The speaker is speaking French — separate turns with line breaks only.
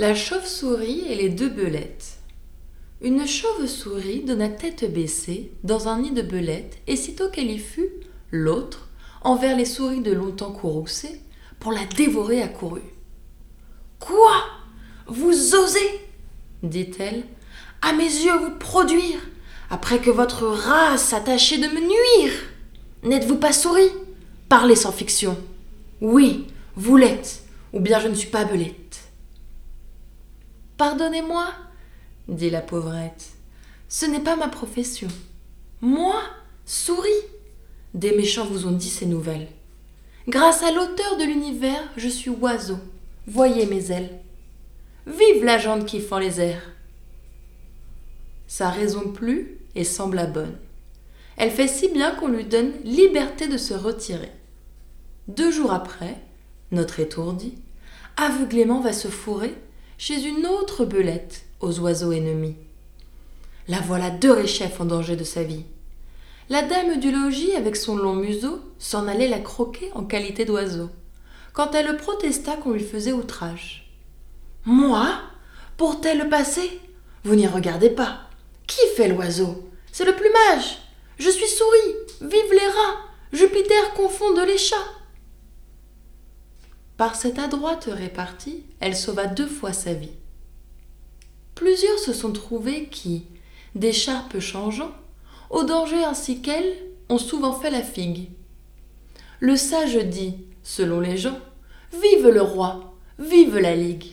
La chauve-souris et les deux belettes. Une chauve-souris donna tête baissée dans un nid de belettes, et sitôt qu'elle y fut, l'autre, envers les souris de longtemps courroucées, pour la dévorer accourut. Quoi? Vous osez? dit-elle, à mes yeux vous produire, après que votre race a tâché de me nuire N'êtes-vous pas souris? Parlez sans fiction. Oui, vous l'êtes, ou bien je ne suis pas belette. Pardonnez-moi, dit la pauvrette, ce n'est pas ma profession. Moi, souris Des méchants vous ont dit ces nouvelles. Grâce à l'auteur de l'univers, je suis oiseau. Voyez mes ailes. Vive la jante qui fend les airs. Sa raison plut et sembla bonne. Elle fait si bien qu'on lui donne liberté de se retirer. Deux jours après, notre étourdi, aveuglément va se fourrer chez une autre belette aux oiseaux ennemis. La voilà deux réchefs en danger de sa vie. La dame du logis, avec son long museau, s'en allait la croquer en qualité d'oiseau, quand elle protesta qu'on lui faisait outrage. Moi? Pour tel passé Vous n'y regardez pas. Qui fait l'oiseau? C'est le plumage. Je suis souris. Vive les rats. Jupiter confonde les chats. Par cette adroite répartie, elle sauva deux fois sa vie. Plusieurs se sont trouvés qui, d'écharpe changeant, au danger ainsi qu'elle, ont souvent fait la figue. Le sage dit, selon les gens, Vive le roi, vive la ligue.